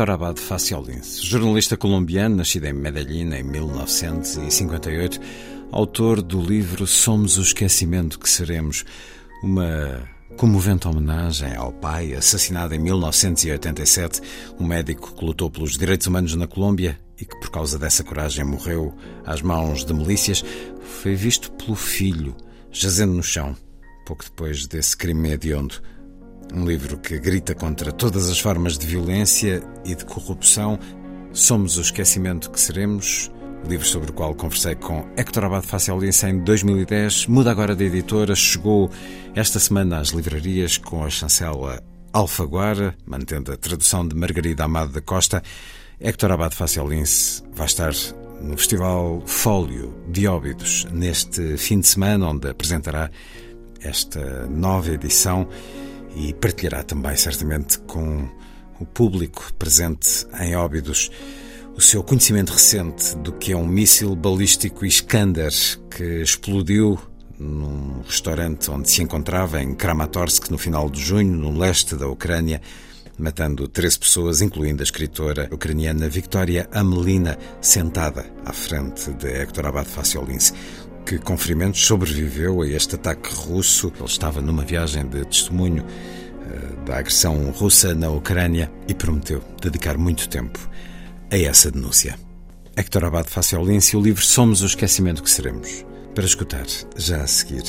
Héctor Abad Faciolince, jornalista colombiano, nascido em Medellín em 1958, autor do livro Somos o Esquecimento que Seremos, uma comovente homenagem ao pai, assassinado em 1987, um médico que lutou pelos direitos humanos na Colômbia e que, por causa dessa coragem, morreu às mãos de milícias, foi visto pelo filho, jazendo no chão, pouco depois desse crime hediondo. Um livro que grita contra todas as formas de violência e de corrupção. Somos o esquecimento que seremos. Livro sobre o qual conversei com Héctor Abad Faciolense em 2010. Muda agora de editora. Chegou esta semana às livrarias com a chancela Alfaguara, mantendo a tradução de Margarida Amado da Costa. Héctor Abad Faciolense vai estar no Festival Fólio de Óbidos neste fim de semana, onde apresentará esta nova edição e partilhará também, certamente, com o público presente em Óbidos o seu conhecimento recente do que é um míssil balístico Iskander que explodiu num restaurante onde se encontrava em Kramatorsk no final de junho, no leste da Ucrânia, matando 13 pessoas, incluindo a escritora ucraniana Victoria Amelina, sentada à frente de Hector Abad Faciolince que com ferimentos sobreviveu a este ataque russo. Ele estava numa viagem de testemunho uh, da agressão russa na Ucrânia e prometeu dedicar muito tempo a essa denúncia. Hector Abad Faciolense, o livro Somos o Esquecimento que Seremos. Para escutar, já a seguir.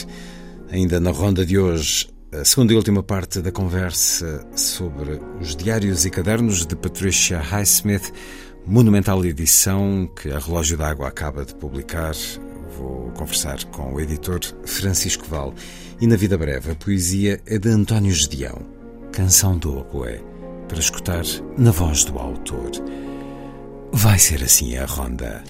Ainda na ronda de hoje, a segunda e última parte da conversa sobre os diários e cadernos de Patricia Highsmith, monumental edição que a Relógio d'Água acaba de publicar vou conversar com o editor Francisco Val e na vida breve a poesia é de António Gedeão, Canção do Oboé, para escutar na voz do autor. Vai ser assim a ronda.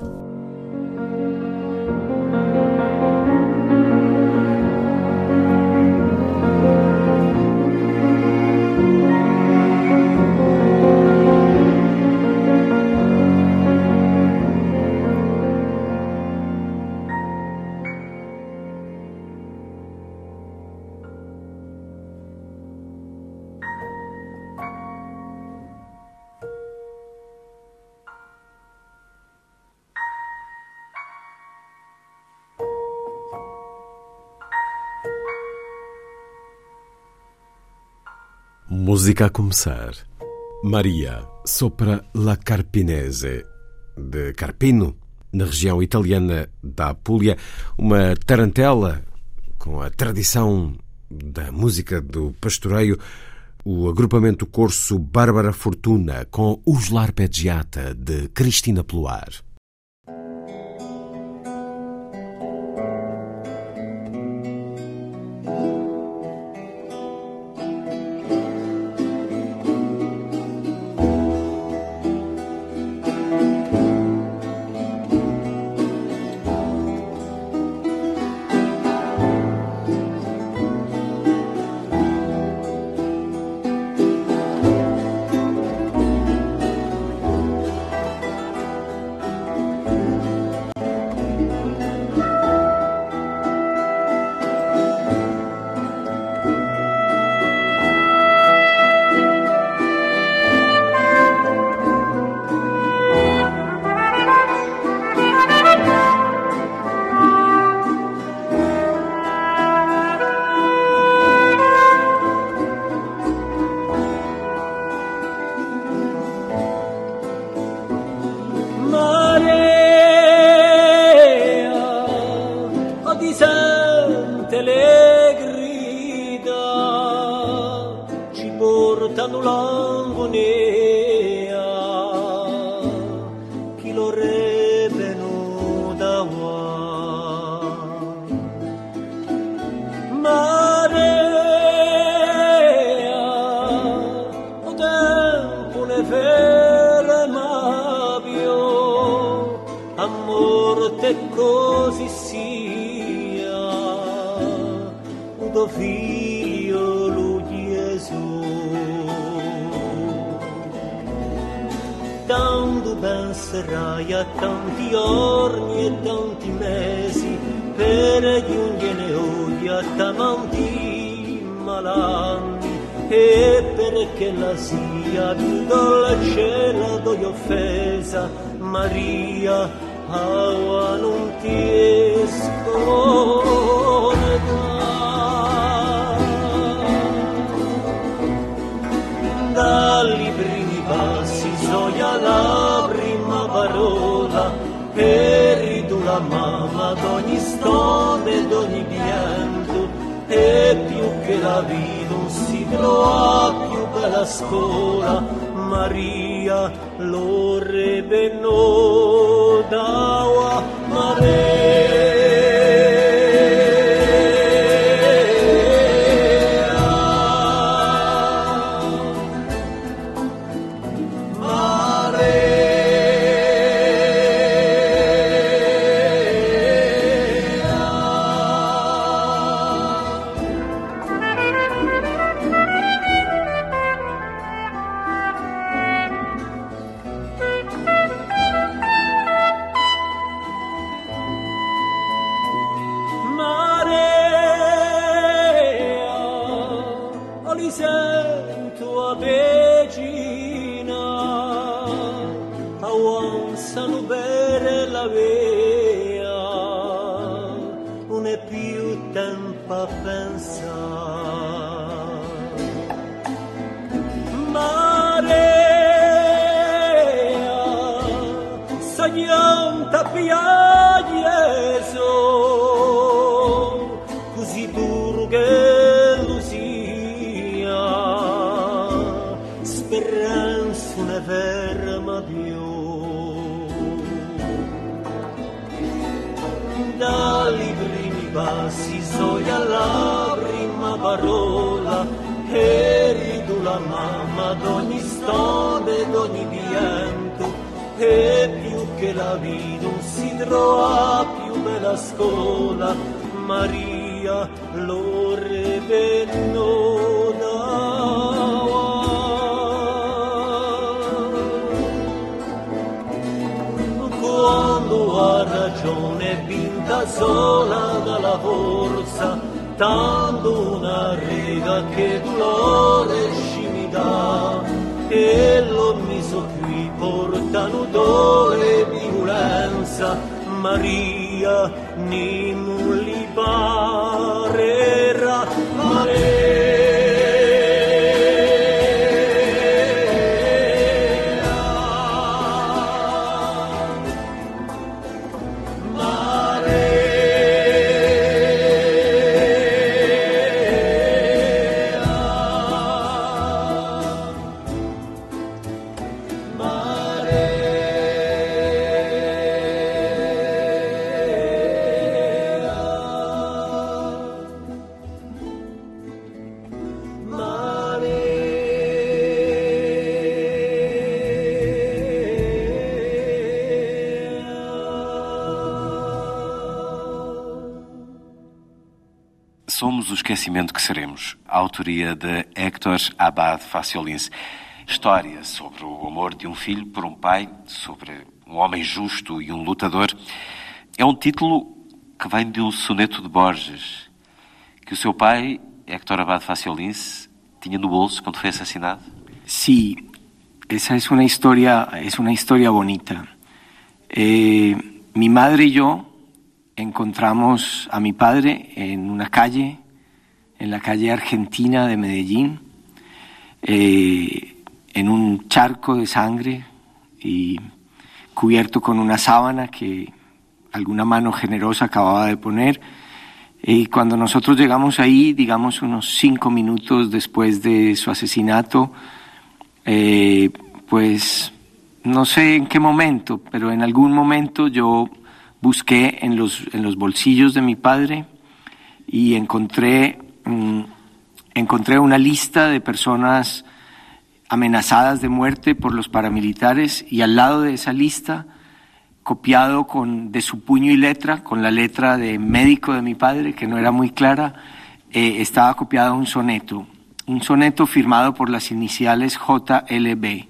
Música a começar. Maria sopra la Carpinese, de Carpino, na região italiana da Apulia, uma tarantela com a tradição da música do pastoreio, o agrupamento corso Bárbara Fortuna com Os Larpeggiata, de Cristina Pluar. migliaia, tanti orni e tanti mesi, per giungere oggi a tanti malanni, e perché la sia più dolce la doi offesa, Maria, aua non ti esco. la mano ad ogni stone ed ogni pianto e più che la vita non si trova più per la scuola Maria lo rebenò da Maria Esquecimento que Seremos, a autoria de Héctor Abad Faciolins. História sobre o amor de um filho por um pai, sobre um homem justo e um lutador. É um título que vem de um soneto de Borges, que o seu pai, Héctor Abad Faciolins, tinha no bolso quando foi assassinado. Sí, esa es una historia, es una historia bonita. Eh, mi madre y yo encontramos a mi padre en una calle en la calle Argentina de Medellín, eh, en un charco de sangre y cubierto con una sábana que alguna mano generosa acababa de poner. Y cuando nosotros llegamos ahí, digamos unos cinco minutos después de su asesinato, eh, pues no sé en qué momento, pero en algún momento yo busqué en los, en los bolsillos de mi padre y encontré Mm, encontré una lista de personas amenazadas de muerte por los paramilitares y al lado de esa lista, copiado con, de su puño y letra, con la letra de médico de mi padre, que no era muy clara, eh, estaba copiado un soneto, un soneto firmado por las iniciales JLB,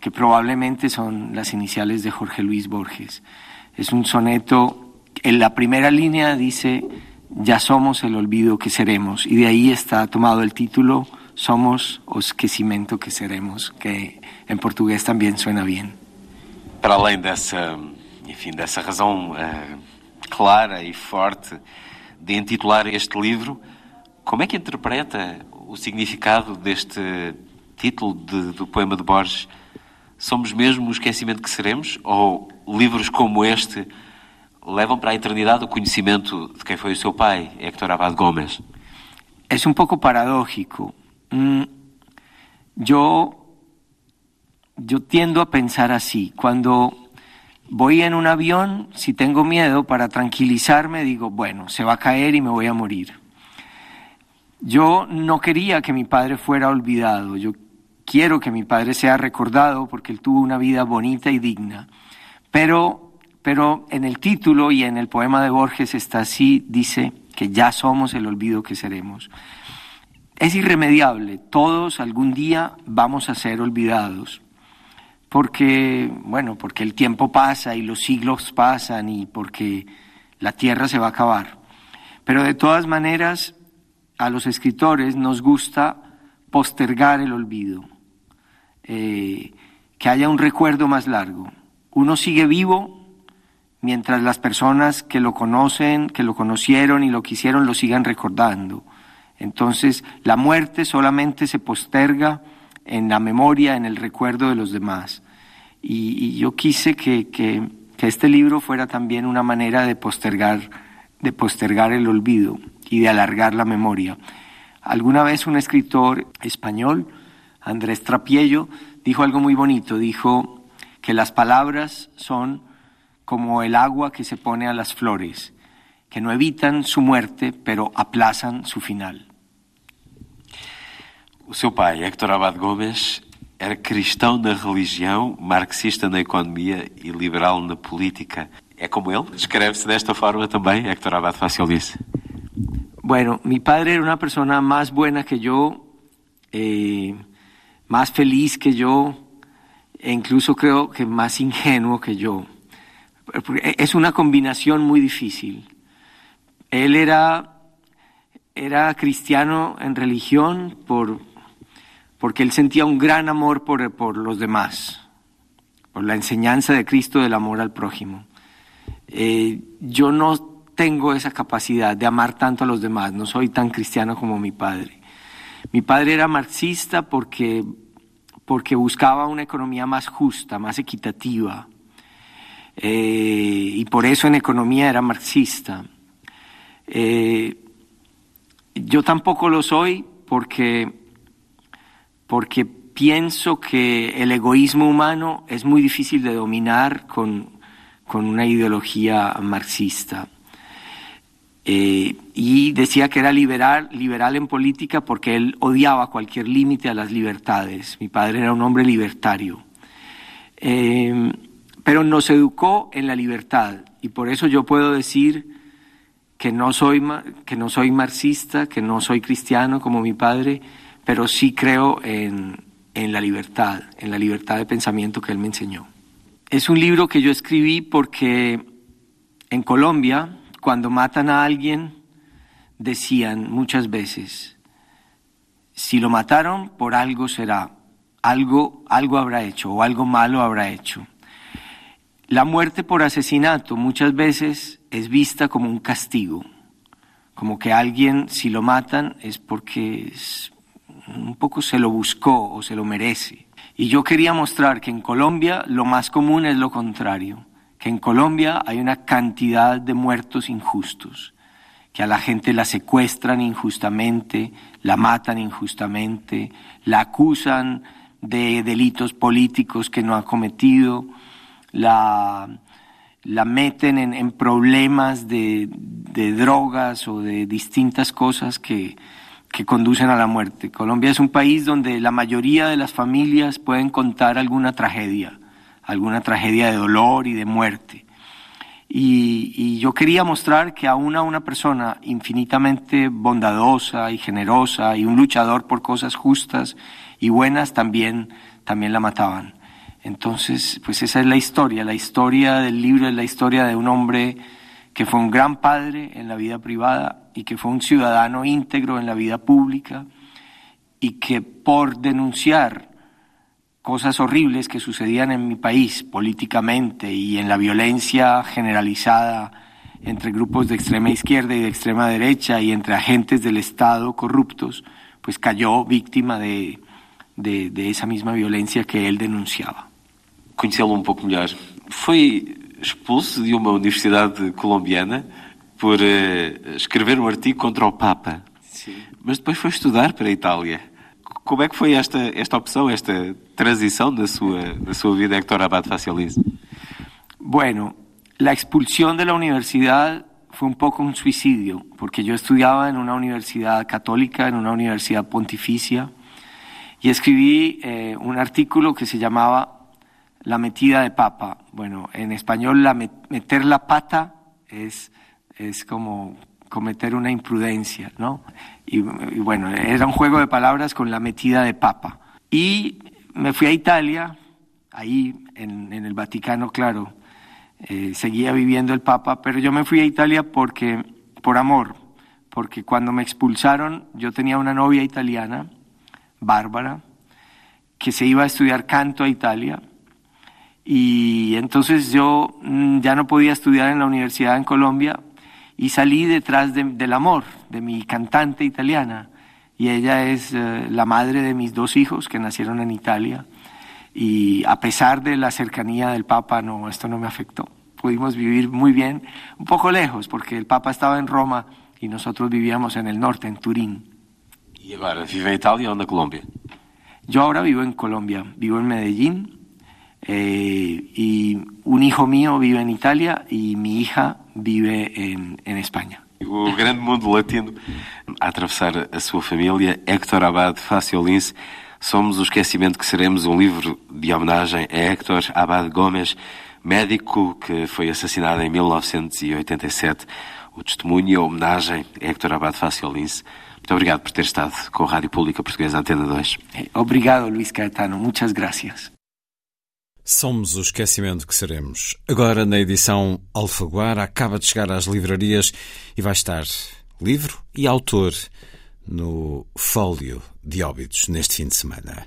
que probablemente son las iniciales de Jorge Luis Borges. Es un soneto, en la primera línea dice, ya somos el olvido que seremos, y de ahí está tomado el título, Somos o esquecimento que seremos, que en portugués también suena bien. Para além dessa, enfim, dessa razão uh, clara e forte de intitular este livro, como é que interpreta o significado deste título de, do poema de Borges? Somos mesmo o esquecimento que seremos? Ou livros como este levam para a eternidade o conhecimento de quem foi o seu pai, Héctor Abad Gomes? É um pouco paradójico. Mm, yo, yo tiendo a pensar así. Cuando voy en un avión, si tengo miedo, para tranquilizarme, digo, bueno, se va a caer y me voy a morir. Yo no quería que mi padre fuera olvidado, yo quiero que mi padre sea recordado porque él tuvo una vida bonita y digna. Pero, pero en el título y en el poema de Borges está así, dice que ya somos el olvido que seremos. Es irremediable, todos algún día vamos a ser olvidados, porque, bueno, porque el tiempo pasa y los siglos pasan y porque la tierra se va a acabar. Pero de todas maneras, a los escritores nos gusta postergar el olvido, eh, que haya un recuerdo más largo. Uno sigue vivo mientras las personas que lo conocen, que lo conocieron y lo quisieron, lo sigan recordando. Entonces, la muerte solamente se posterga en la memoria, en el recuerdo de los demás. Y, yo quise que, que, este libro fuera también una manera de postergar, de postergar el olvido y de alargar la memoria. Alguna vez un escritor español, Andrés Trapiello, dijo algo muy bonito, dijo que las palabras son como el agua que se pone a las flores, que no evitan su muerte, pero aplazan su final. O seu pai, Héctor Abad Gomes, era cristão na religião, marxista na economia e liberal na política. É como ele? Descreve-se desta forma também, Héctor Abad Fácil disse. Bueno, mi padre era una persona más buena que yo, eh, más feliz que yo, e incluso creo que más ingenuo que yo. Es una combinación muy difícil. Él era, era cristiano en religión por, porque él sentía un gran amor por, por los demás, por la enseñanza de Cristo del amor al prójimo. Eh, yo no tengo esa capacidad de amar tanto a los demás, no soy tan cristiano como mi padre. Mi padre era marxista porque, porque buscaba una economía más justa, más equitativa, eh, y por eso en economía era marxista. Eh, yo tampoco lo soy porque, porque pienso que el egoísmo humano es muy difícil de dominar con, con una ideología marxista. Eh, y decía que era liberal, liberal en política porque él odiaba cualquier límite a las libertades. Mi padre era un hombre libertario. Pero nos educó en la libertad y por eso yo puedo decir que no soy, que no soy marxista, que no soy cristiano como mi padre, pero sí creo en, en la libertad, en la libertad de pensamiento que él me enseñó. Es un libro que yo escribí porque en Colombia, cuando matan a alguien, decían muchas veces, si lo mataron, por algo será, algo, algo habrá hecho o algo malo habrá hecho. La muerte por asesinato muchas veces es vista como un castigo, como que alguien, si lo matan, es porque un poco se lo buscó o se lo merece. Y yo quería mostrar que en Colombia lo más común es lo contrario que en Colombia hay una cantidad de muertos injustos, que a la gente la secuestran injustamente, la matan injustamente, la acusan de delitos políticos que no ha cometido, la, la meten en, en problemas de, de, drogas o de distintas cosas que, que conducen a la muerte. Colombia es un país donde la mayoría de las familias pueden contar alguna tragedia alguna tragedia de dolor y de muerte. Y, yo quería mostrar que aún a una persona infinitamente bondadosa y generosa y un luchador por cosas justas y buenas también, también la mataban. Entonces, pues esa es la historia. La historia del libro es la historia de un hombre que fue un gran padre en la vida privada y que fue un ciudadano íntegro en la vida pública y que por denunciar cosas horribles que sucedían en mi país políticamente y en la violencia generalizada entre grupos de extrema izquierda y de extrema derecha y entre agentes del Estado corruptos, pues cayó víctima de, de, de esa misma violencia que él denunciaba. Conhecê-lo um pouco melhor, foi expulso de uma universidade colombiana por uh, escrever um artigo contra o Papa. Sim. Mas depois foi estudar para a Itália. Como é que foi esta, esta opção, esta transição da sua, da sua vida, Héctor Abad Facialis? Bueno, la expulsión de la universidad fue un poco un suicidio, porque yo estudiaba en una universidad católica, en una universidad pontificia, y escribí eh, un artículo que se llamaba La metida de papa. Bueno, en español la meter la pata es, es como cometer una imprudencia, ¿no? Y, bueno, era un juego de palabras con la metida de papa. Y me fui a Italia, ahí en, el Vaticano, claro, eh, seguía viviendo el Papa, pero yo me fui a Italia porque, por amor, porque cuando me expulsaron yo tenía una novia italiana, Bárbara, que se iba a estudiar canto a Italia, y entonces yo mm, ya no podía estudiar en la universidad en Colombia y salí detrás del amor de mi cantante italiana. Y ella es eh, la madre de mis dos hijos que nacieron en Italia. Y a pesar de la cercanía del Papa, no, esto no me afectó. Pudimos vivir muy bien, un poco lejos, porque el Papa estaba en Roma y nosotros vivíamos en el norte, en Turín. ¿Y ahora vive en Italia o en Colombia? Yo ahora vivo en Colombia, vivo en Medellín eh, y un hijo mío vive en Italia y mi hija vive en, en España. O grande mundo latino a atravessar a sua família, Héctor Abad Faciolince, Somos o Esquecimento que Seremos, um livro de homenagem a Héctor Abad Gomes, médico que foi assassinado em 1987. O testemunho e a homenagem a Héctor Abad Faciolince. Muito obrigado por ter estado com a Rádio Pública Portuguesa Antena 2. Obrigado, Luís Caetano. Muitas gracias. Somos o esquecimento que seremos. Agora, na edição Alfaguara, acaba de chegar às livrarias e vai estar livro e autor no Fólio de Óbidos neste fim de semana.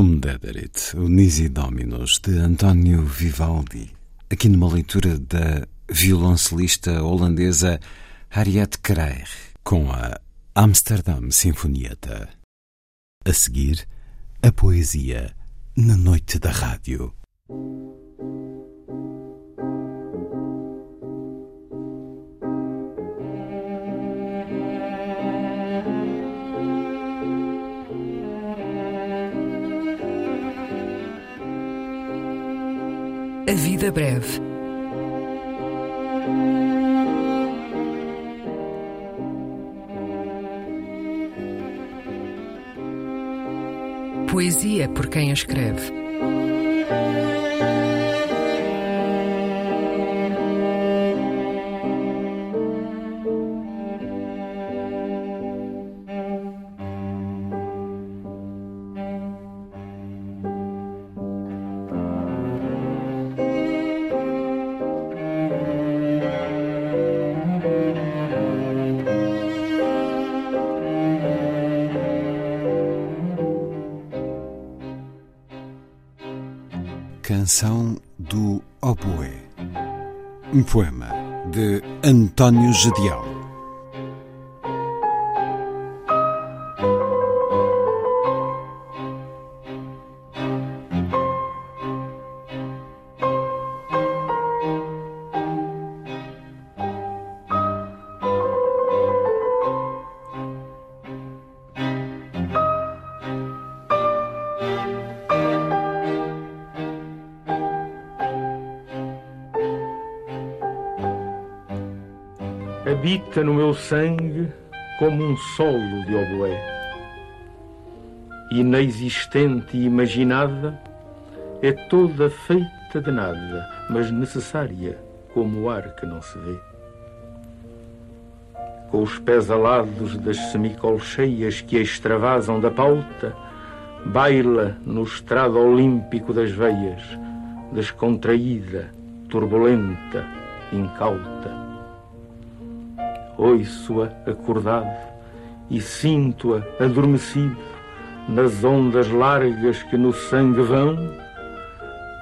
Cum dederit, o Nisi Dominus, de António Vivaldi, aqui numa leitura da violoncelista holandesa Harriet Kreir, com a Amsterdam Sinfonieta. A seguir, a poesia na noite da rádio. Breve. Poesia por quem a escreve. Um poema de António Jadial. Habita no meu sangue como um solo de oboé. Inexistente e imaginada, é toda feita de nada, mas necessária como o ar que não se vê. Com os pés alados das semicolcheias que a extravasam da pauta, baila no estrado olímpico das veias, descontraída, turbulenta, incauta ouço-a acordado e sinto-a adormecido nas ondas largas que no sangue vão,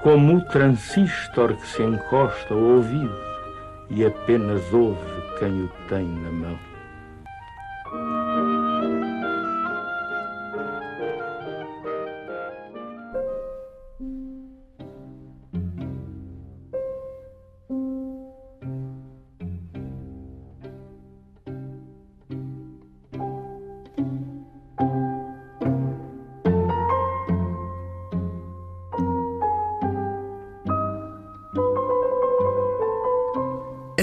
como o transistor que se encosta ao ouvido e apenas ouve quem o tem na mão.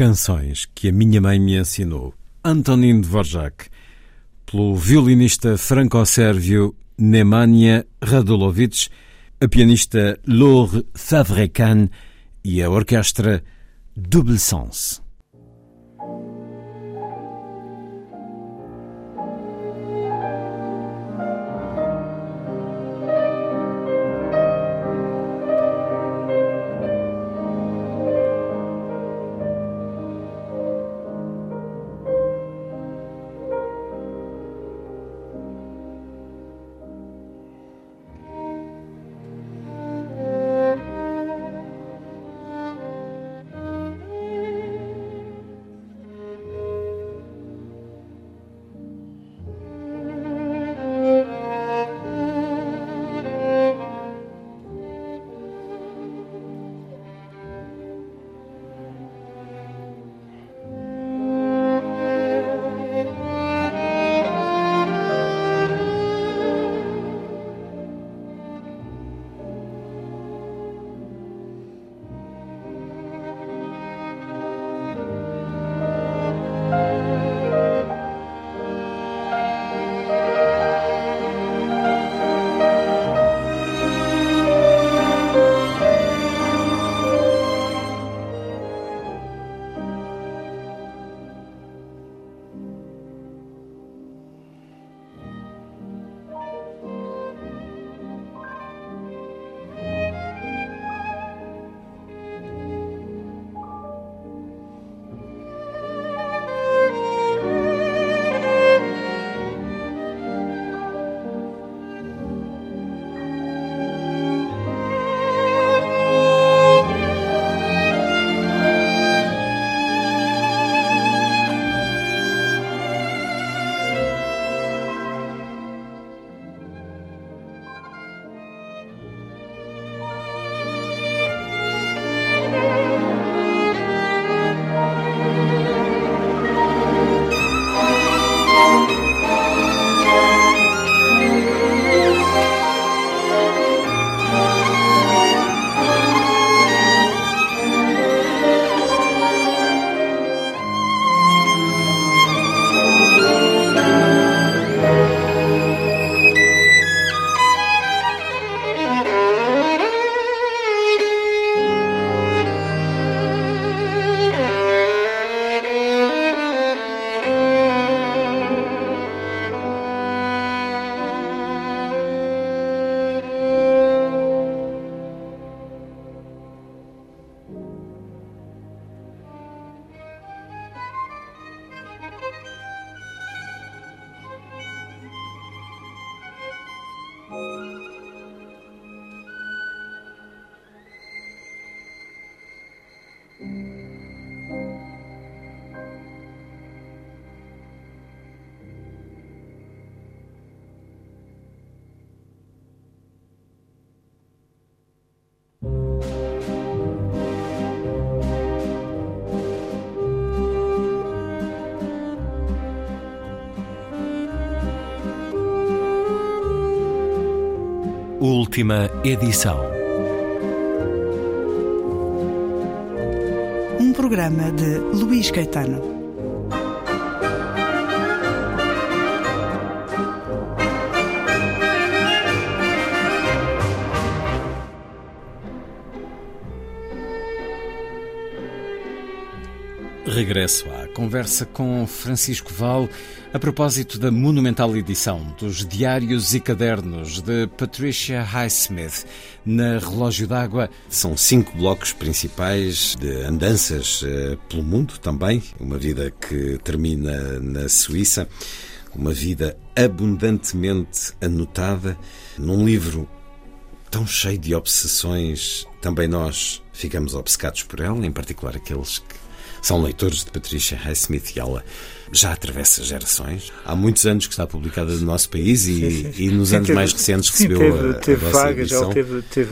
Canções que a minha mãe me ensinou. Antonin Dvorak, pelo violinista franco-sérvio Nemanja Radulovic, a pianista Laure Favrecan e a orquestra Double Sens. Última edição. Um programa de Luís Caetano. Regresso à conversa com Francisco Val a propósito da monumental edição dos Diários e Cadernos de Patricia Highsmith na Relógio d'Água. São cinco blocos principais de andanças uh, pelo mundo também, uma vida que termina na Suíça, uma vida abundantemente anotada num livro tão cheio de obsessões. Também nós ficamos obcecados por ela, em particular aqueles que são leitores de Patricia Highsmith e ela já atravessa gerações. Há muitos anos que está publicada no nosso país e, sim, sim, sim. e nos anos teve, mais recentes recebeu teve, a, teve a vagas, edição. Teve, teve,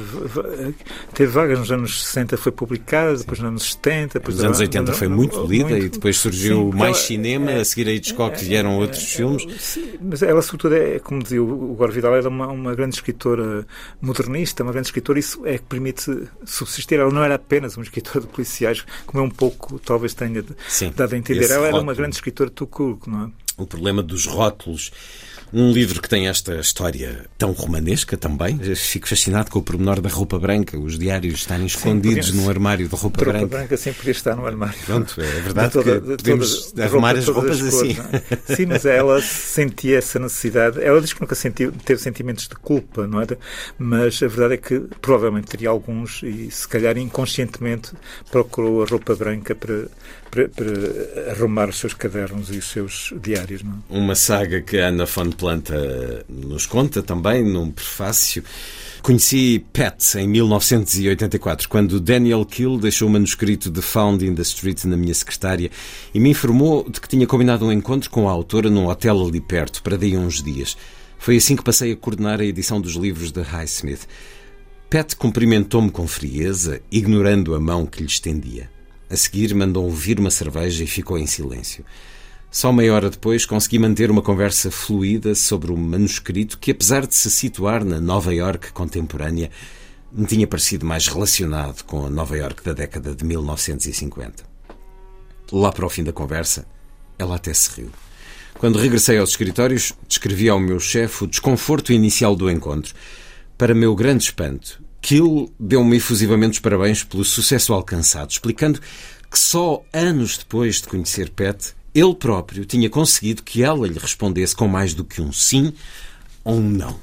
teve, vagas nos anos 60 foi publicada, depois nos anos 70. Depois nos anos 80 foi muito lida muito, e depois surgiu mais ela, cinema, é, a seguir a Hitchcock é, vieram é, outros filmes. Sim, mas ela sobretudo é, como dizia o Gore Vidal, era uma, uma grande escritora modernista, uma grande escritora, isso é que permite subsistir. Ela não era apenas uma escritora de policiais, como é um pouco, talvez tenha dado a entender. Ela era uma grande escritora de Tucurco, não é? O problema dos rótulos um livro que tem esta história tão romanesca também. Fico fascinado com o pormenor da roupa branca, os diários estarem escondidos sim, num armário de roupa, branca. roupa branca sempre podia estar no armário. Pronto, é verdade toda, que podemos toda, arrumar roupa, as roupas as cores, assim. É? Sim, mas ela sentia essa necessidade. Ela diz que nunca sentiu, teve sentimentos de culpa, não é? Mas a verdade é que provavelmente teria alguns e se calhar inconscientemente procurou a roupa branca para, para, para arrumar os seus cadernos e os seus diários. Não é? Uma saga que Ana von Planta nos conta também num prefácio. Conheci Pat em 1984, quando Daniel Kill deixou o manuscrito de Found in the Street na minha secretária e me informou de que tinha combinado um encontro com a autora num hotel ali perto, para daí uns dias. Foi assim que passei a coordenar a edição dos livros de Highsmith. Pat cumprimentou-me com frieza, ignorando a mão que lhe estendia. A seguir, mandou vir uma cerveja e ficou em silêncio. Só meia hora depois consegui manter uma conversa fluida sobre o manuscrito que, apesar de se situar na Nova York contemporânea, me tinha parecido mais relacionado com a Nova York da década de 1950. Lá para o fim da conversa, ela até se riu. Quando regressei aos escritórios, descrevi ao meu chefe o desconforto inicial do encontro. Para meu grande espanto, Kill deu-me efusivamente os parabéns pelo sucesso alcançado, explicando que só anos depois de conhecer Pet, ele próprio tinha conseguido que ela lhe respondesse com mais do que um sim ou um não.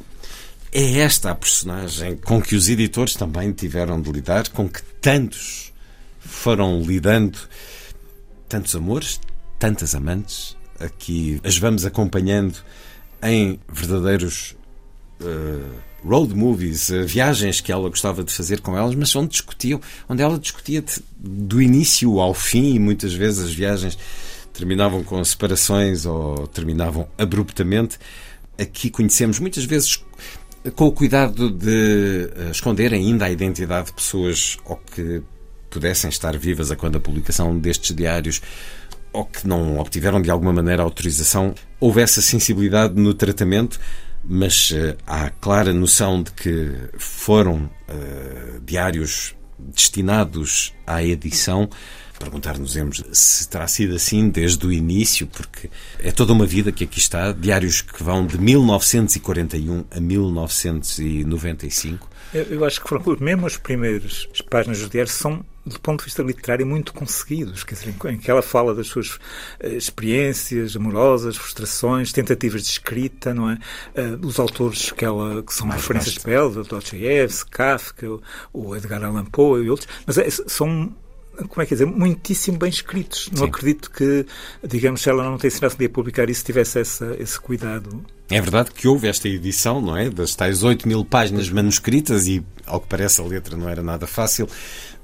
É esta a personagem com que os editores também tiveram de lidar, com que tantos foram lidando, tantos amores, tantas amantes, aqui as vamos acompanhando em verdadeiros uh, road movies, uh, viagens que ela gostava de fazer com elas, mas onde discutiam, onde ela discutia de, do início ao fim e muitas vezes as viagens terminavam com separações ou terminavam abruptamente. Aqui conhecemos muitas vezes com o cuidado de eh, esconder ainda a identidade de pessoas ou que pudessem estar vivas a quando a publicação destes diários ou que não obtiveram de alguma maneira autorização, houve essa sensibilidade no tratamento, mas uh, há clara noção de que foram uh, diários destinados à edição perguntar-nos se terá sido assim desde o início, porque é toda uma vida que aqui está, diários que vão de 1941 a 1995. Eu, acho que foram mesmo as primeiras páginas dos diários são do ponto de vista literário, muito conseguidos, quer dizer, em que ela fala das suas uh, experiências amorosas, frustrações, tentativas de escrita, não é? Uh, os autores que ela que são Mais referências para ela, Dostoiévski, Kafka, o Edgar Allan Poe e outros, mas é, são como é que dizer, muitíssimo bem escritos. Não Sim. acredito que, digamos, se ela não tem ensinado a publicar isso, tivesse essa, esse cuidado. É verdade que houve esta edição, não é? Das tais 8 mil páginas manuscritas e, ao que parece, a letra não era nada fácil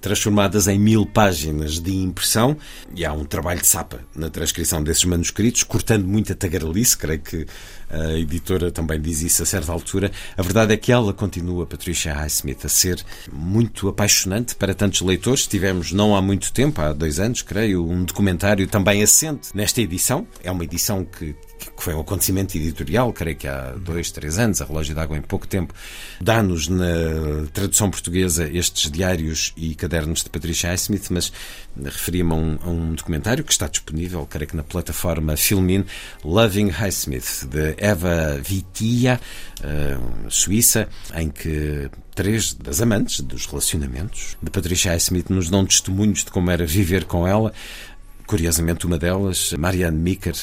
transformadas em mil páginas de impressão, e há um trabalho de sapa na transcrição desses manuscritos, cortando muita tagarelice, creio que a editora também diz isso a certa altura. A verdade é que ela continua, Patricia Highsmith, a ser muito apaixonante para tantos leitores. Tivemos, não há muito tempo, há dois anos, creio, um documentário também assente nesta edição. É uma edição que que foi um acontecimento editorial, creio que há dois, três anos, a Relógio d'Água em pouco tempo, dá-nos na tradução portuguesa estes diários e cadernos de Patricia Highsmith, mas referia-me a, um, a um, documentário que está disponível, creio que na plataforma Filmin, Loving Highsmith, de Eva Vitia, uh, suíça, em que três das amantes dos relacionamentos de Patricia Highsmith nos dão testemunhos de como era viver com ela. Curiosamente, uma delas, Marianne Micker,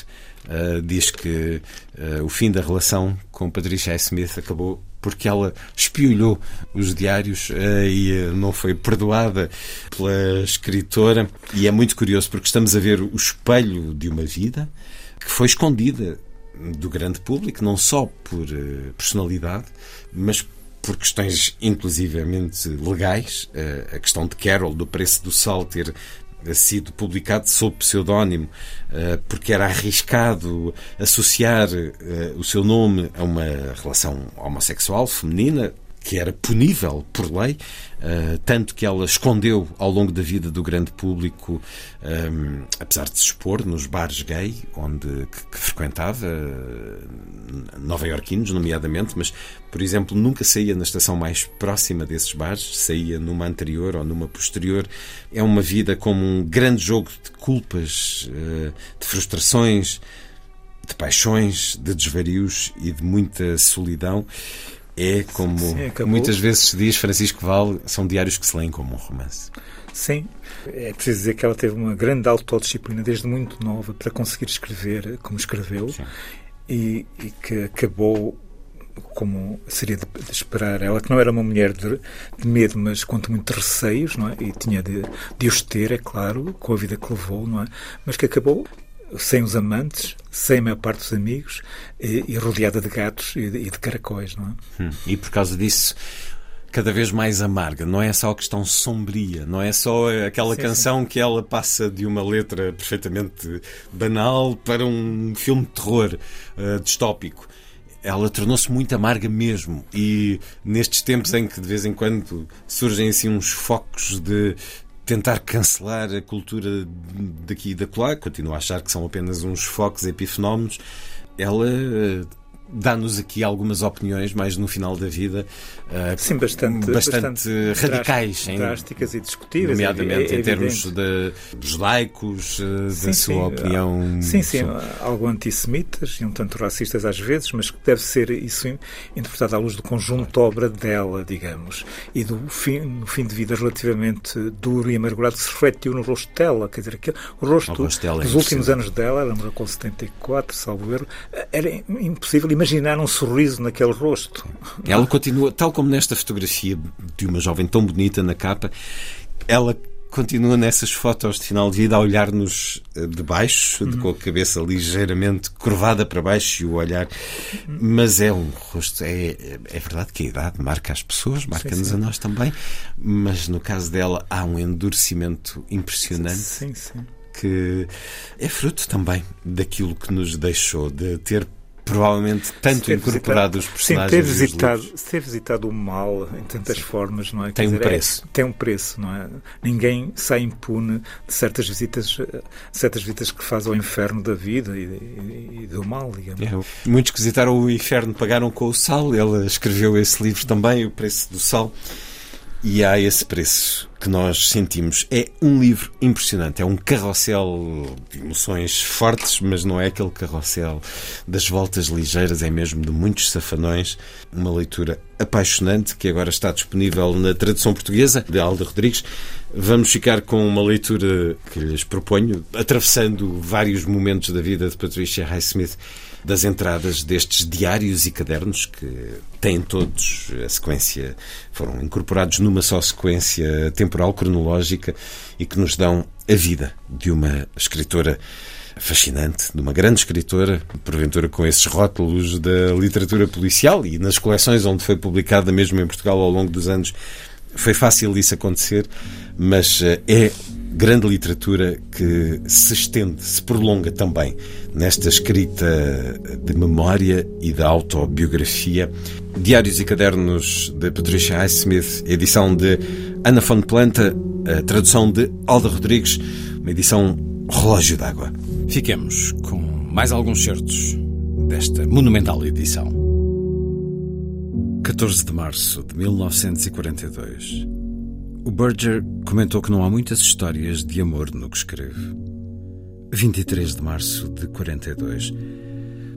uh, diz que uh, o fim da relação com Patricia Smith acabou porque ela espiolhou os diários uh, e não foi perdoada pela escritora. E é muito curioso porque estamos a ver o espelho de uma vida que foi escondida do grande público, não só por personalidade, mas por questões inclusivamente legais, a questão de Carol, do preço do sal ter sido publicado sob pseudónimo eh, porque era arriscado associar eh, o seu nome a uma relação homossexual feminina que era punível por lei, uh, tanto que ela escondeu ao longo da vida do grande público, um, apesar de se expor nos bares gay, onde que, que frequentava, uh, nova-iorquinos, nomeadamente, mas, por exemplo, nunca saía na estação mais próxima desses bares, saía numa anterior ou numa posterior. É uma vida como um grande jogo de culpas, de frustrações, de paixões, de desvarios e de muita solidão é como Sim, muitas vezes se diz, Francisco Val, são diários que se leem como um romance. Sim, é preciso dizer que ela teve uma grande autodisciplina desde muito nova para conseguir escrever como escreveu e, e, que acabou como seria de, de, esperar ela, que não era uma mulher de, de, medo, mas quanto muito receios, não é? E tinha de, de os ter, é claro, com a vida que levou, não é? Mas que acabou sem os amantes, sem a maior parte dos amigos e, e rodeada de gatos e de, e de caracóis, não é? Hum. E por causa disso cada vez mais amarga. Não é só a questão sombria, não é só aquela sim, canção sim. que ela passa de uma letra perfeitamente banal para um filme de terror uh, distópico. Ela tornou-se muito amarga mesmo. E nestes tempos em que de vez em quando surgem assim uns focos de tentar cancelar a cultura daqui e da lá, continuo a achar que são apenas uns focos epifenómenos, ela dá-nos aqui algumas opiniões mais no final da vida uh, Sim, bastante, bastante, bastante radicais drásticas e discutíveis nomeadamente é, é em termos de, dos laicos uh, sim, da sua sim, opinião sim, sim, sobre... algo antissemitas e um tanto racistas às vezes mas que deve ser isso interpretado à luz do conjunto obra dela digamos e do fim, no fim de vida relativamente duro e amargurado que se refletiu no rosto dela quer dizer, aquele, o rosto, o rosto é dos últimos anos dela, ela morreu com 74 salvo erro, era impossível imaginar um sorriso naquele rosto. Ela continua, tal como nesta fotografia de uma jovem tão bonita na capa, ela continua nessas fotos de final de vida a olhar-nos eh, de baixo, uhum. com a cabeça ligeiramente curvada para baixo e o olhar. Mas é um rosto. É, é verdade que a idade marca as pessoas, marca-nos a nós também, mas no caso dela há um endurecimento impressionante. Sim, sim. Que é fruto também daquilo que nos deixou, de ter provavelmente tanto incorporado os personagens. Sim, ter visitado, ter visitado o mal em tantas sim. formas, não é? Tem Quer um dizer, é, preço. É, tem um preço, não é? Ninguém sai impune de certas visitas, certas visitas que faz ao inferno da vida e, e, e do mal, digamos. É, muitos que visitaram o inferno pagaram com o sal. Ela escreveu esse livro também, O Preço do Sal. E há esse preço que nós sentimos. É um livro impressionante, é um carrossel de emoções fortes, mas não é aquele carrossel das voltas ligeiras, é mesmo de muitos safanões. Uma leitura apaixonante que agora está disponível na tradução portuguesa de Alda Rodrigues. Vamos ficar com uma leitura que lhes proponho, atravessando vários momentos da vida de Patricia Highsmith das entradas destes diários e cadernos que têm todos a sequência, foram incorporados numa só sequência temporal cronológica e que nos dão a vida de uma escritora fascinante, de uma grande escritora, porventura com esses rótulos da literatura policial. E nas coleções onde foi publicada mesmo em Portugal ao longo dos anos foi fácil isso acontecer, mas eh, é grande literatura que se estende, se prolonga também nesta escrita de memória e de autobiografia. Diários e Cadernos de Patricia Highsmith, edição de Ana Fonte Planta, tradução de Alda Rodrigues, uma edição relógio d'água. Fiquemos com mais alguns certos desta monumental edição. 14 de março de 1942. O Berger comentou que não há muitas histórias de amor no que escreve. 23 de março de 42.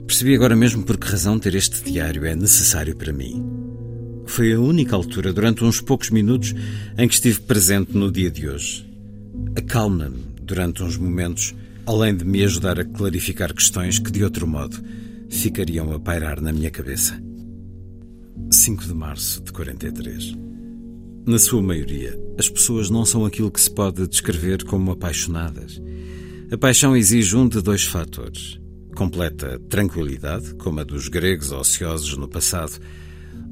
Percebi agora mesmo por que razão ter este diário é necessário para mim. Foi a única altura, durante uns poucos minutos, em que estive presente no dia de hoje. Acalma-me durante uns momentos, além de me ajudar a clarificar questões que, de outro modo, ficariam a pairar na minha cabeça. 5 de março de 43. Na sua maioria, as pessoas não são aquilo que se pode descrever como apaixonadas. A paixão exige um de dois fatores: completa tranquilidade, como a dos gregos ociosos no passado,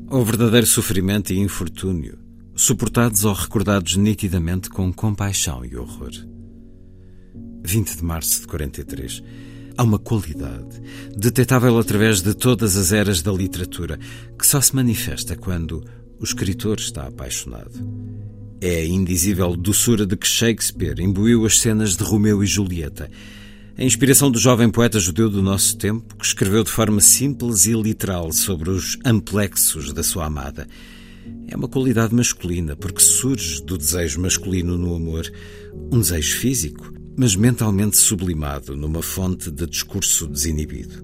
ou verdadeiro sofrimento e infortúnio, suportados ou recordados nitidamente com compaixão e horror. 20 de março de 43. Há uma qualidade, detetável através de todas as eras da literatura, que só se manifesta quando o escritor está apaixonado. É a indizível doçura de que Shakespeare imbuiu as cenas de Romeu e Julieta, a inspiração do jovem poeta judeu do nosso tempo, que escreveu de forma simples e literal sobre os amplexos da sua amada. É uma qualidade masculina, porque surge do desejo masculino no amor, um desejo físico, mas mentalmente sublimado numa fonte de discurso desinibido.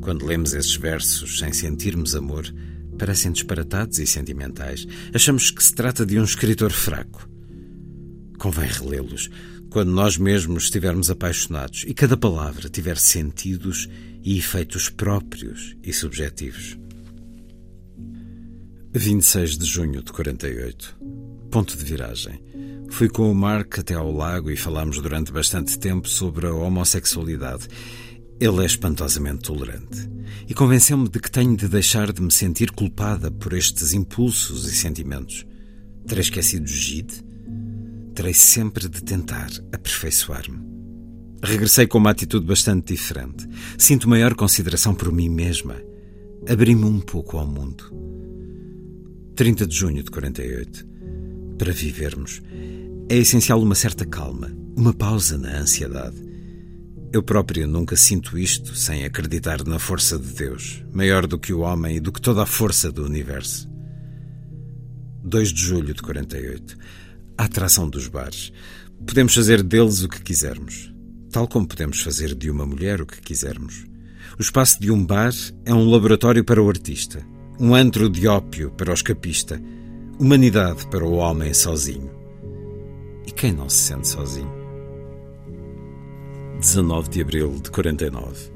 Quando lemos esses versos sem sentirmos amor, parecem disparatados e sentimentais. Achamos que se trata de um escritor fraco. Convém relê-los quando nós mesmos estivermos apaixonados e cada palavra tiver sentidos e efeitos próprios e subjetivos. 26 de junho de 48. Ponto de viragem. Fui com o Mark até ao lago e falámos durante bastante tempo sobre a homossexualidade. Ele é espantosamente tolerante e convenceu-me de que tenho de deixar de me sentir culpada por estes impulsos e sentimentos. Terei esquecido Gide? Terei sempre de tentar aperfeiçoar-me. Regressei com uma atitude bastante diferente. Sinto maior consideração por mim mesma. Abri-me um pouco ao mundo. 30 de junho de 48. Para vivermos, é essencial uma certa calma, uma pausa na ansiedade. Eu próprio nunca sinto isto sem acreditar na força de Deus, maior do que o homem e do que toda a força do universo. 2 de julho de 48. A atração dos bares. Podemos fazer deles o que quisermos, tal como podemos fazer de uma mulher o que quisermos. O espaço de um bar é um laboratório para o artista, um antro de ópio para o escapista, humanidade para o homem sozinho. E quem não se sente sozinho? 19 de abril de 49.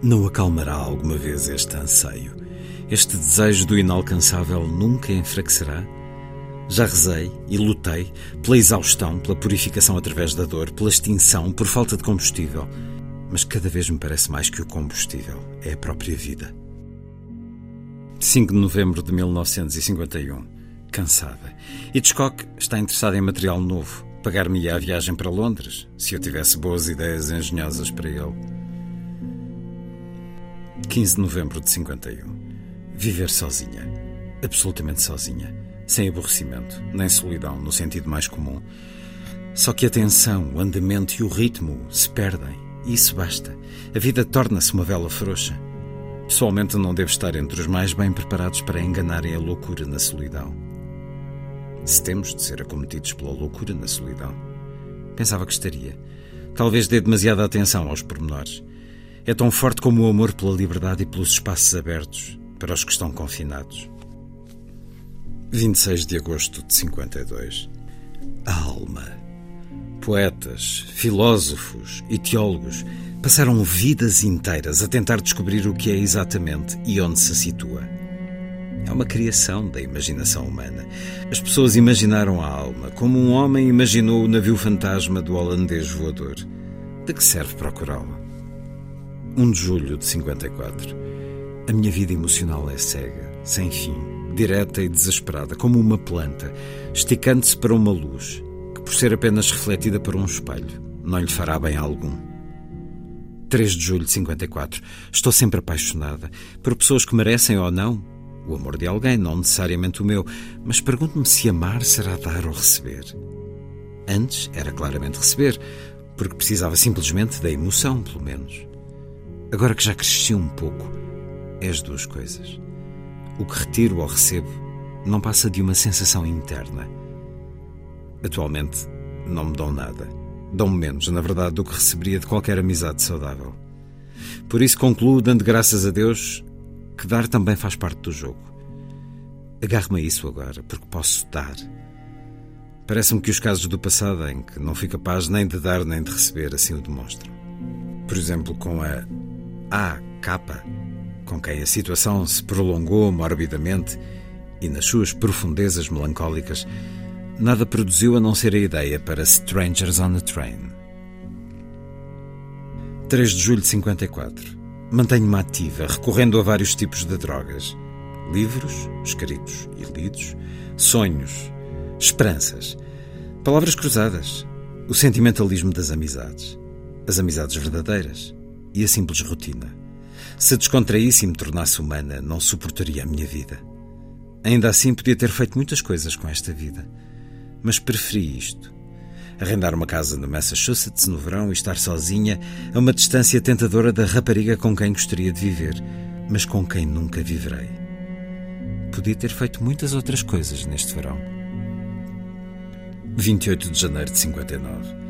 Não acalmará alguma vez este anseio? Este desejo do inalcançável nunca enfraquecerá? Já rezei e lutei pela exaustão, pela purificação através da dor, pela extinção, por falta de combustível. Mas cada vez me parece mais que o combustível é a própria vida. 5 de novembro de 1951 cansada. Hitchcock está interessado em material novo. Pagar-me-ia a viagem para Londres, se eu tivesse boas ideias engenhosas para ele. 15 de novembro de 51. Viver sozinha. Absolutamente sozinha. Sem aborrecimento, nem solidão, no sentido mais comum. Só que a tensão, o andamento e o ritmo se perdem. E isso basta. A vida torna-se uma vela frouxa. Pessoalmente, não devo estar entre os mais bem preparados para enganarem a loucura na solidão se temos de ser acometidos pela loucura na solidão. Pensava que estaria. Talvez dê demasiada atenção aos pormenores. É tão forte como o amor pela liberdade e pelos espaços abertos para os que estão confinados. 26 de agosto de 52. A alma. Poetas, filósofos e teólogos passaram vidas inteiras a tentar descobrir o que é exatamente e onde se situa. É uma criação da imaginação humana. As pessoas imaginaram a alma como um homem imaginou o navio fantasma do holandês voador. De que serve procurá-la? 1 de julho de 54. A minha vida emocional é cega, sem fim, direta e desesperada, como uma planta, esticando-se para uma luz, que por ser apenas refletida por um espelho, não lhe fará bem algum. 3 de julho de 54. Estou sempre apaixonada por pessoas que merecem ou não o amor de alguém, não necessariamente o meu, mas pergunto-me se amar será dar ou receber. Antes era claramente receber, porque precisava simplesmente da emoção, pelo menos. agora que já cresci um pouco, é as duas coisas. O que retiro ou recebo não passa de uma sensação interna. Atualmente, não me dão nada. Dão menos, na verdade, do que receberia de qualquer amizade saudável. Por isso concluo, dando graças a Deus, que dar também faz parte do jogo. Agarro-me a isso agora, porque posso dar. Parece-me que os casos do passado, em que não fui capaz nem de dar nem de receber, assim o demonstram. Por exemplo, com a AK, com quem a situação se prolongou morbidamente e nas suas profundezas melancólicas, nada produziu a não ser a ideia para Strangers on a Train. 3 de julho de 54. Mantenho-me ativa, recorrendo a vários tipos de drogas. Livros, escritos e lidos, sonhos, esperanças, palavras cruzadas, o sentimentalismo das amizades, as amizades verdadeiras e a simples rotina. Se descontraísse e me tornasse humana, não suportaria a minha vida. Ainda assim, podia ter feito muitas coisas com esta vida, mas preferi isto. Arrendar uma casa no Massachusetts no verão e estar sozinha a uma distância tentadora da rapariga com quem gostaria de viver, mas com quem nunca viverei. Podia ter feito muitas outras coisas neste verão. 28 de janeiro de 59.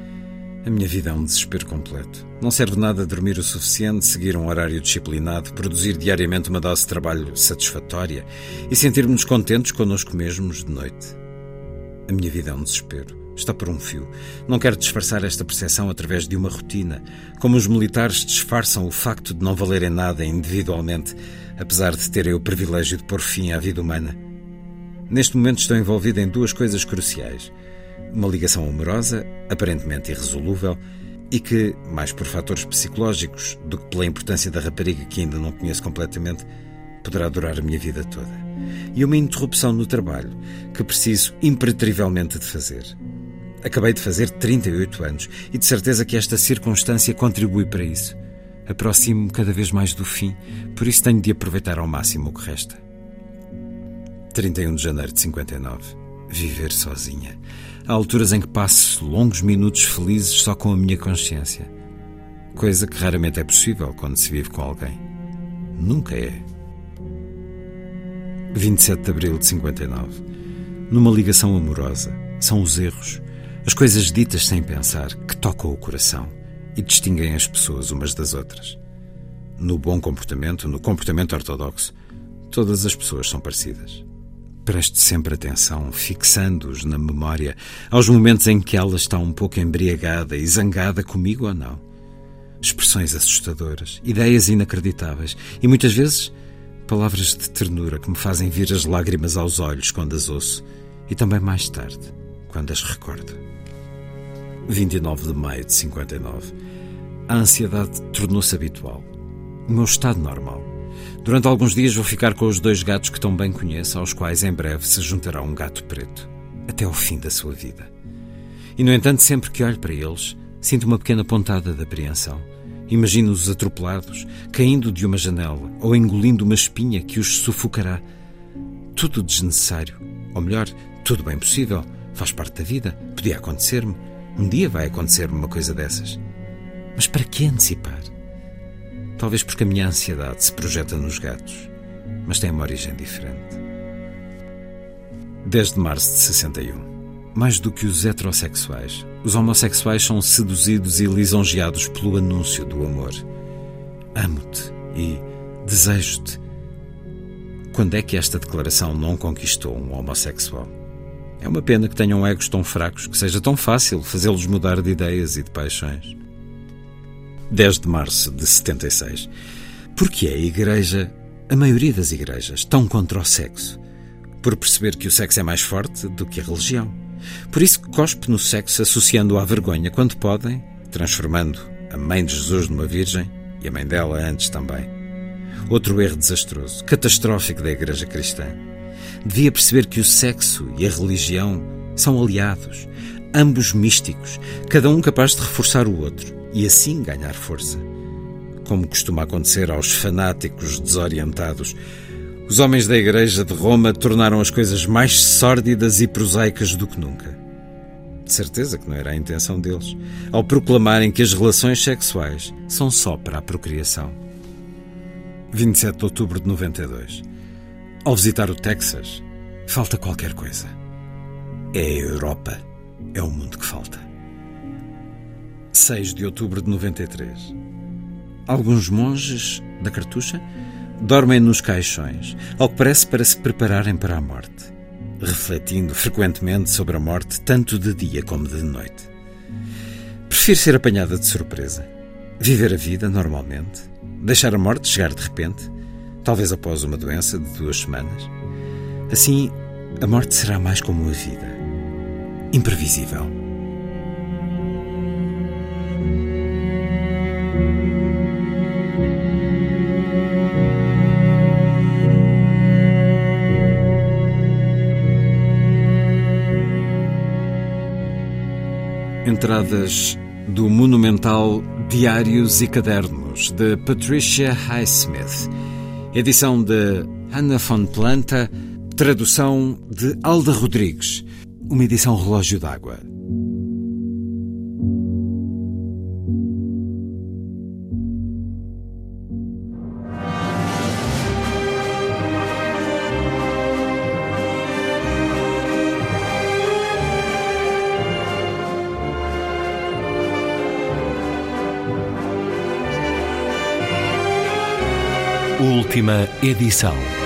A minha vida é um desespero completo. Não serve nada dormir o suficiente, seguir um horário disciplinado, produzir diariamente uma dose de trabalho satisfatória e sentirmos contentes connosco mesmos de noite. A minha vida é um desespero. Está por um fio. Não quero disfarçar esta percepção através de uma rotina, como os militares disfarçam o facto de não valerem nada individualmente, apesar de terem o privilégio de pôr fim à vida humana. Neste momento estou envolvido em duas coisas cruciais uma ligação amorosa, aparentemente irresolúvel, e que, mais por fatores psicológicos do que pela importância da rapariga que ainda não conheço completamente, poderá durar a minha vida toda. E uma interrupção no trabalho que preciso imperativamente de fazer. Acabei de fazer 38 anos e de certeza que esta circunstância contribui para isso. Aproximo-me cada vez mais do fim, por isso tenho de aproveitar ao máximo o que resta. 31 de janeiro de 59. Viver sozinha. Há alturas em que passo longos minutos felizes só com a minha consciência. Coisa que raramente é possível quando se vive com alguém. Nunca é. 27 de abril de 59. Numa ligação amorosa, são os erros, as coisas ditas sem pensar, que tocam o coração e distinguem as pessoas umas das outras. No bom comportamento, no comportamento ortodoxo, todas as pessoas são parecidas. Preste sempre atenção, fixando-os na memória, aos momentos em que ela está um pouco embriagada e zangada comigo ou não. Expressões assustadoras, ideias inacreditáveis e muitas vezes palavras de ternura que me fazem vir as lágrimas aos olhos quando as ouço e também mais tarde, quando as recordo. 29 de maio de 59. A ansiedade tornou-se habitual. O meu estado normal. Durante alguns dias vou ficar com os dois gatos que tão bem conheço, aos quais em breve se juntará um gato preto, até ao fim da sua vida. E, no entanto, sempre que olho para eles, sinto uma pequena pontada de apreensão. Imagino-os atropelados, caindo de uma janela ou engolindo uma espinha que os sufocará. Tudo desnecessário. Ou melhor, tudo bem possível. Faz parte da vida. Podia acontecer-me. Um dia vai acontecer-me uma coisa dessas. Mas para que antecipar? Talvez porque a minha ansiedade se projeta nos gatos, mas tem uma origem diferente. 10 de março de 61. Mais do que os heterossexuais, os homossexuais são seduzidos e lisonjeados pelo anúncio do amor. Amo-te e desejo-te. Quando é que esta declaração não conquistou um homossexual? É uma pena que tenham egos tão fracos que seja tão fácil fazê-los mudar de ideias e de paixões. 10 de março de 76. Porque é a Igreja, a maioria das igrejas, tão contra o sexo? Por perceber que o sexo é mais forte do que a religião. Por isso cospe no sexo associando-o à vergonha quando podem, transformando a mãe de Jesus numa virgem e a mãe dela antes também. Outro erro desastroso, catastrófico da Igreja Cristã. Devia perceber que o sexo e a religião são aliados, ambos místicos, cada um capaz de reforçar o outro e assim ganhar força. Como costuma acontecer aos fanáticos desorientados, os homens da Igreja de Roma tornaram as coisas mais sórdidas e prosaicas do que nunca. De certeza que não era a intenção deles, ao proclamarem que as relações sexuais são só para a procriação. 27 de outubro de 92. Ao visitar o Texas, falta qualquer coisa. É a Europa, é o mundo que falta. 6 de outubro de 93. Alguns monges da cartucha dormem nos caixões, ao que parece para se prepararem para a morte, refletindo frequentemente sobre a morte, tanto de dia como de noite. Prefiro ser apanhada de surpresa, viver a vida normalmente, deixar a morte chegar de repente, talvez após uma doença de duas semanas. Assim, a morte será mais como a vida, imprevisível. Entradas do monumental Diários e Cadernos, de Patricia Highsmith, edição de Ana von Planta, tradução de Alda Rodrigues, uma edição relógio d'água. Última edição.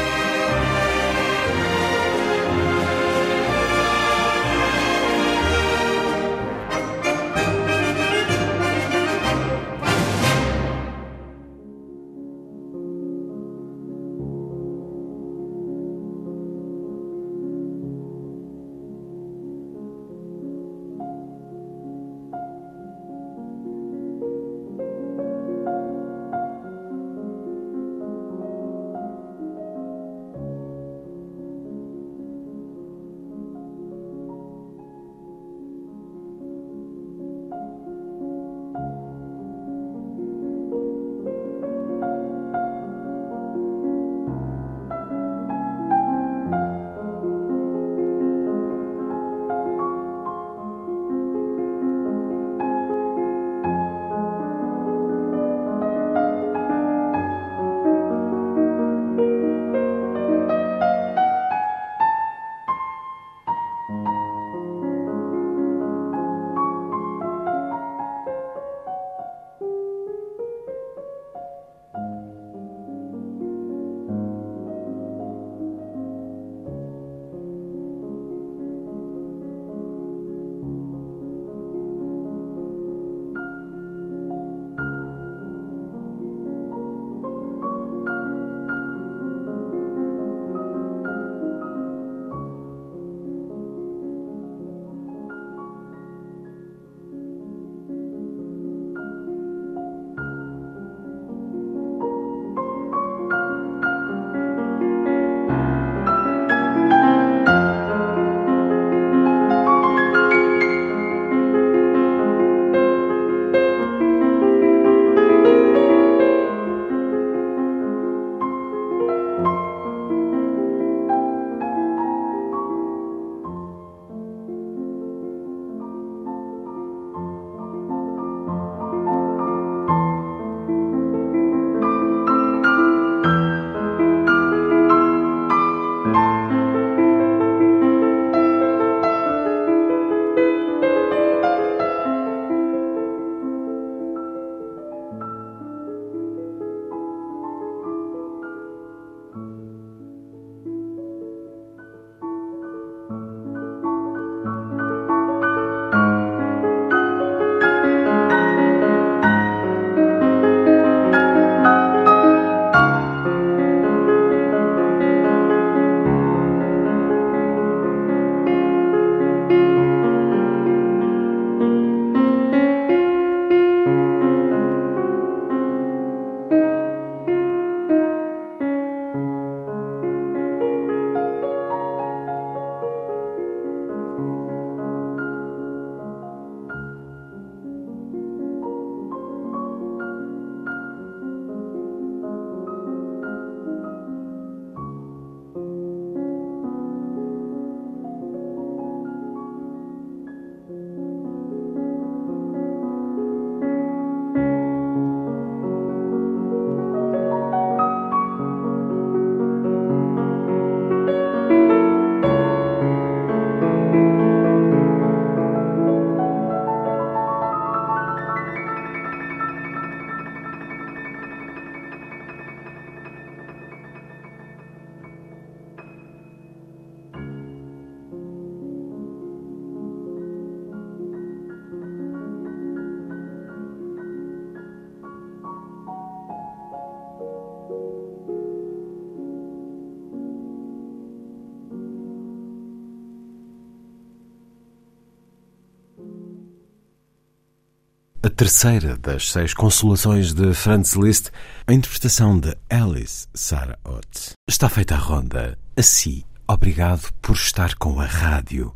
Terceira das seis consolações de Franz Liszt, a interpretação de Alice Sarah Ott. Está feita a ronda. Assim, obrigado por estar com a rádio.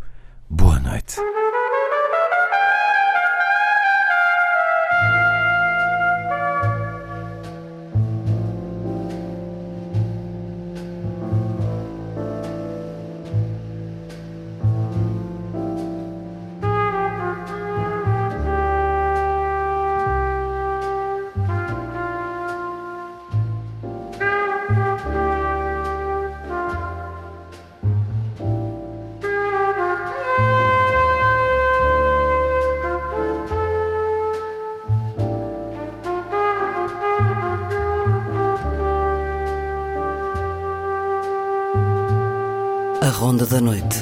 Boa noite. Da Noite.